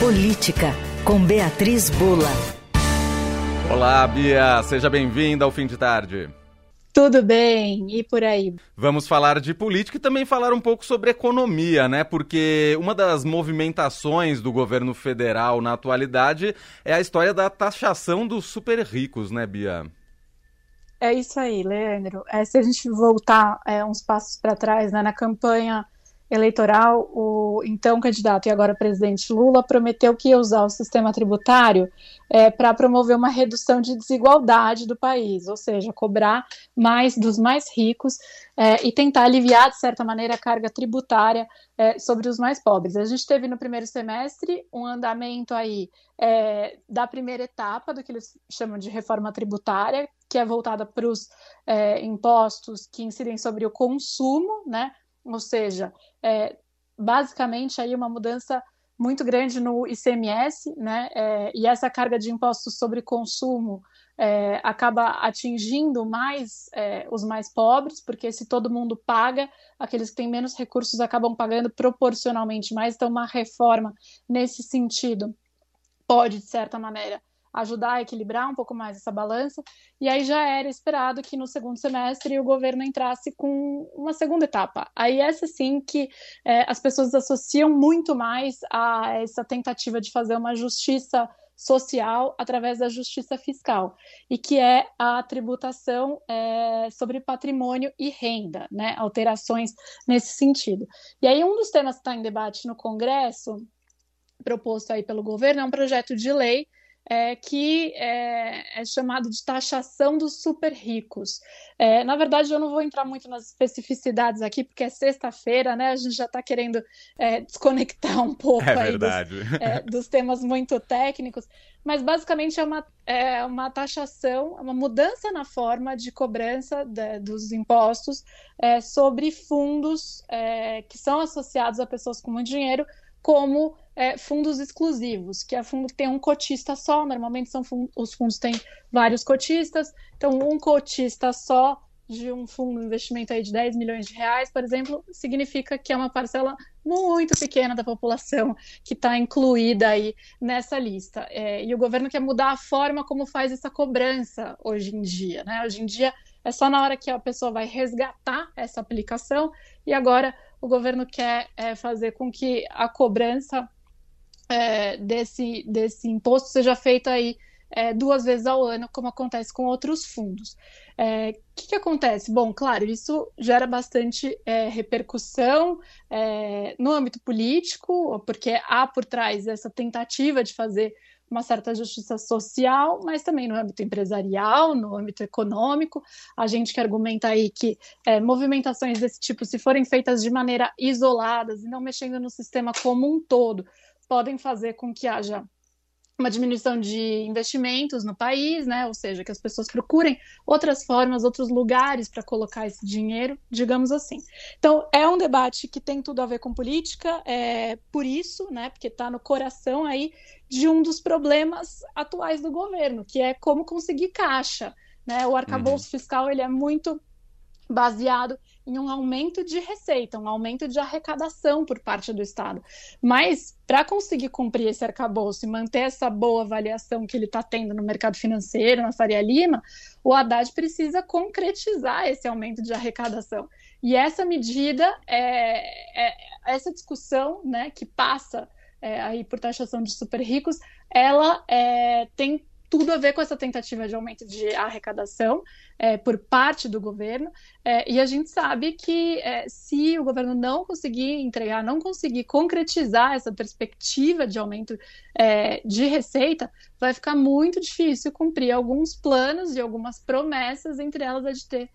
Política, com Beatriz Bula. Olá, Bia, seja bem-vinda ao fim de tarde. Tudo bem, e por aí? Vamos falar de política e também falar um pouco sobre economia, né? Porque uma das movimentações do governo federal na atualidade é a história da taxação dos super ricos, né, Bia? É isso aí, Leandro. É, se a gente voltar é, uns passos para trás, né, na campanha eleitoral, o então candidato e agora presidente Lula prometeu que ia usar o sistema tributário é, para promover uma redução de desigualdade do país, ou seja, cobrar mais dos mais ricos é, e tentar aliviar, de certa maneira, a carga tributária é, sobre os mais pobres. A gente teve no primeiro semestre um andamento aí é, da primeira etapa do que eles chamam de reforma tributária, que é voltada para os é, impostos que incidem sobre o consumo, né? Ou seja, é, basicamente aí uma mudança muito grande no ICMS, né? É, e essa carga de impostos sobre consumo é, acaba atingindo mais é, os mais pobres, porque se todo mundo paga, aqueles que têm menos recursos acabam pagando proporcionalmente mais. Então, uma reforma nesse sentido pode, de certa maneira, ajudar a equilibrar um pouco mais essa balança. E aí já era esperado que no segundo semestre o governo entrasse com uma segunda etapa. Aí essa sim que é, as pessoas associam muito mais a essa tentativa de fazer uma justiça social através da justiça fiscal e que é a tributação é, sobre patrimônio e renda, né? Alterações nesse sentido. E aí um dos temas que está em debate no Congresso proposto aí pelo governo é um projeto de lei é, que é, é, chamado de taxação dos super ricos. É, na verdade, eu não vou entrar muito nas especificidades aqui, porque é sexta-feira, né? A gente já está querendo é, desconectar um pouco é dos, é, dos, temas muito técnicos, mas basicamente é uma, é uma taxação, uma mudança na forma de cobrança de, dos impostos sobre fundos que são associados a pessoas com muito dinheiro como é, fundos exclusivos, que é fundo que tem um cotista só, normalmente são fundos, os fundos têm vários cotistas, então um cotista só de um fundo de investimento aí de 10 milhões de reais, por exemplo, significa que é uma parcela muito pequena da população que está incluída aí nessa lista. É, e o governo quer mudar a forma como faz essa cobrança hoje em dia. Né? Hoje em dia é só na hora que a pessoa vai resgatar essa aplicação e agora o governo quer é, fazer com que a cobrança é, desse, desse imposto seja feita aí é, duas vezes ao ano, como acontece com outros fundos. O é, que, que, acontece? Bom, claro, isso gera bastante é, repercussão é, no âmbito político, porque há por trás essa tentativa de fazer uma certa justiça social, mas também no âmbito empresarial, no âmbito econômico. A gente que argumenta aí que é, movimentações desse tipo, se forem feitas de maneira isoladas e não mexendo no sistema como um todo, podem fazer com que haja uma diminuição de investimentos no país, né? Ou seja, que as pessoas procurem outras formas, outros lugares para colocar esse dinheiro, digamos assim. Então, é um debate que tem tudo a ver com política, é por isso, né? Porque está no coração aí de um dos problemas atuais do governo, que é como conseguir caixa. Né? O arcabouço uhum. fiscal ele é muito baseado em um aumento de receita, um aumento de arrecadação por parte do Estado. Mas, para conseguir cumprir esse arcabouço e manter essa boa avaliação que ele está tendo no mercado financeiro, na Faria Lima, o Haddad precisa concretizar esse aumento de arrecadação. E essa medida, é, é essa discussão né, que passa é, aí por taxação de super ricos, ela é, tem tudo a ver com essa tentativa de aumento de arrecadação é, por parte do governo. É, e a gente sabe que é, se o governo não conseguir entregar, não conseguir concretizar essa perspectiva de aumento é, de receita, vai ficar muito difícil cumprir alguns planos e algumas promessas, entre elas a de ter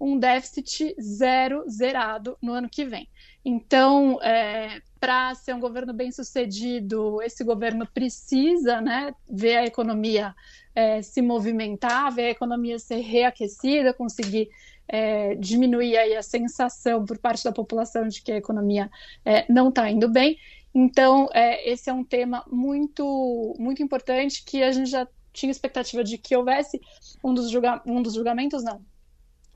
um déficit zero zerado no ano que vem. Então, é, para ser um governo bem sucedido, esse governo precisa né, ver a economia é, se movimentar, ver a economia ser reaquecida, conseguir é, diminuir aí a sensação por parte da população de que a economia é, não está indo bem. Então, é, esse é um tema muito, muito importante que a gente já tinha expectativa de que houvesse um dos, julga um dos julgamentos, não,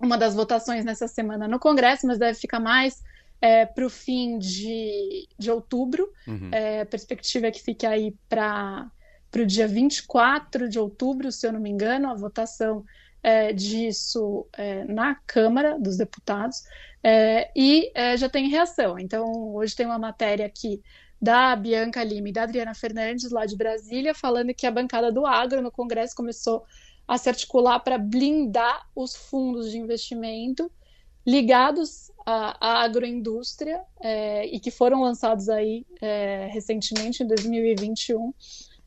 uma das votações nessa semana no Congresso, mas deve ficar mais é, para o fim de, de outubro. Uhum. É, a perspectiva é que fique aí para o dia 24 de outubro, se eu não me engano, a votação é, disso é, na Câmara dos Deputados. É, e é, já tem reação. Então, hoje tem uma matéria aqui da Bianca Lima e da Adriana Fernandes, lá de Brasília, falando que a bancada do agro no Congresso começou a se articular para blindar os fundos de investimento ligados à, à agroindústria é, e que foram lançados aí é, recentemente, em 2021,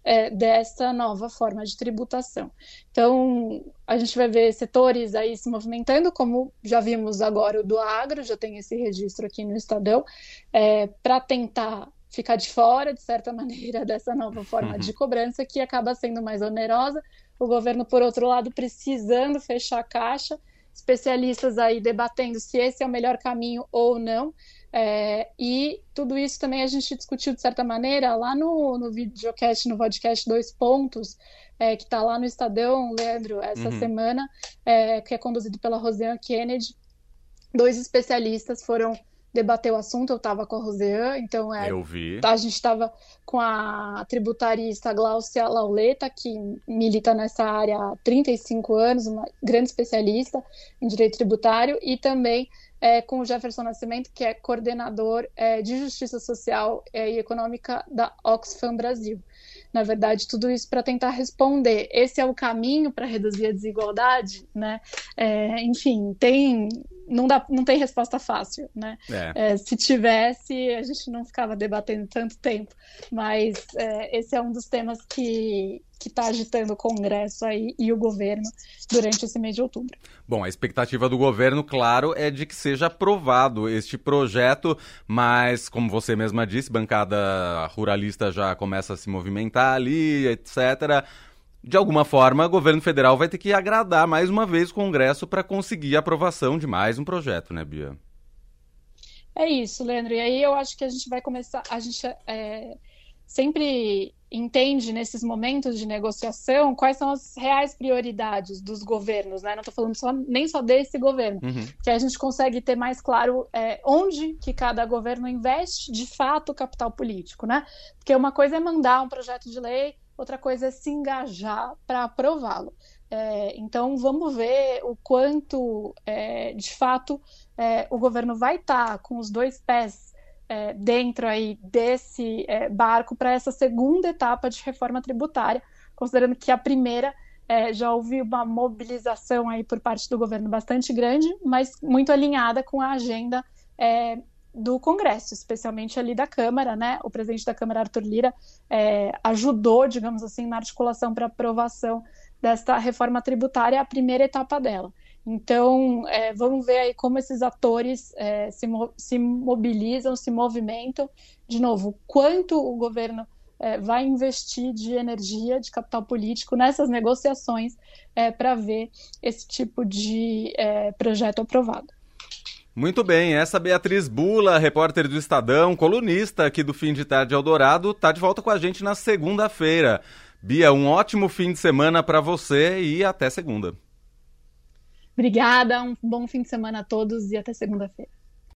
é, dessa nova forma de tributação. Então, a gente vai ver setores aí se movimentando, como já vimos agora o do agro, já tem esse registro aqui no Estadão, é, para tentar ficar de fora, de certa maneira, dessa nova forma uhum. de cobrança, que acaba sendo mais onerosa. O governo, por outro lado, precisando fechar a caixa, especialistas aí debatendo se esse é o melhor caminho ou não. É, e tudo isso também a gente discutiu de certa maneira lá no, no videocast, no podcast Dois Pontos, é, que está lá no Estadão, Leandro, essa uhum. semana, é, que é conduzido pela Rosiane Kennedy. Dois especialistas foram debater o assunto, eu estava com a Rosean, então é, eu vi. a gente estava com a tributarista Glaucia Lauleta, que milita nessa área há 35 anos, uma grande especialista em direito tributário, e também é, com o Jefferson Nascimento, que é coordenador é, de Justiça Social é, e Econômica da Oxfam Brasil. Na verdade, tudo isso para tentar responder. Esse é o caminho para reduzir a desigualdade, né? É, enfim, tem não, dá, não tem resposta fácil, né? É. É, se tivesse, a gente não ficava debatendo tanto tempo. Mas é, esse é um dos temas que está agitando o Congresso aí e o governo durante esse mês de outubro. Bom, a expectativa do governo, claro, é de que seja aprovado este projeto, mas, como você mesma disse, bancada ruralista já começa a se movimentar ali, etc de alguma forma, o governo federal vai ter que agradar mais uma vez o Congresso para conseguir a aprovação de mais um projeto, né, Bia? É isso, Leandro. E aí eu acho que a gente vai começar. A gente é, sempre entende nesses momentos de negociação quais são as reais prioridades dos governos, né? Não estou falando só, nem só desse governo, uhum. que a gente consegue ter mais claro é, onde que cada governo investe de fato o capital político, né? Porque uma coisa é mandar um projeto de lei outra coisa é se engajar para aprová-lo. É, então, vamos ver o quanto, é, de fato, é, o governo vai estar tá com os dois pés é, dentro aí desse é, barco para essa segunda etapa de reforma tributária, considerando que a primeira é, já houve uma mobilização aí por parte do governo bastante grande, mas muito alinhada com a agenda do Congresso, especialmente ali da Câmara, né? O presidente da Câmara, Arthur Lira, é, ajudou, digamos assim, na articulação para aprovação desta reforma tributária, a primeira etapa dela. Então, é, vamos ver aí como esses atores é, se, se, mobilizam, se movimentam. De novo, quanto o governo é, vai investir de energia, de capital político nessas negociações é, para ver esse tipo de é, projeto aprovado. Muito bem, essa Beatriz Bula, repórter do Estadão, colunista aqui do Fim de Tarde Eldorado, está de volta com a gente na segunda-feira. Bia, um ótimo fim de semana para você e até segunda. Obrigada, um bom fim de semana a todos e até segunda-feira.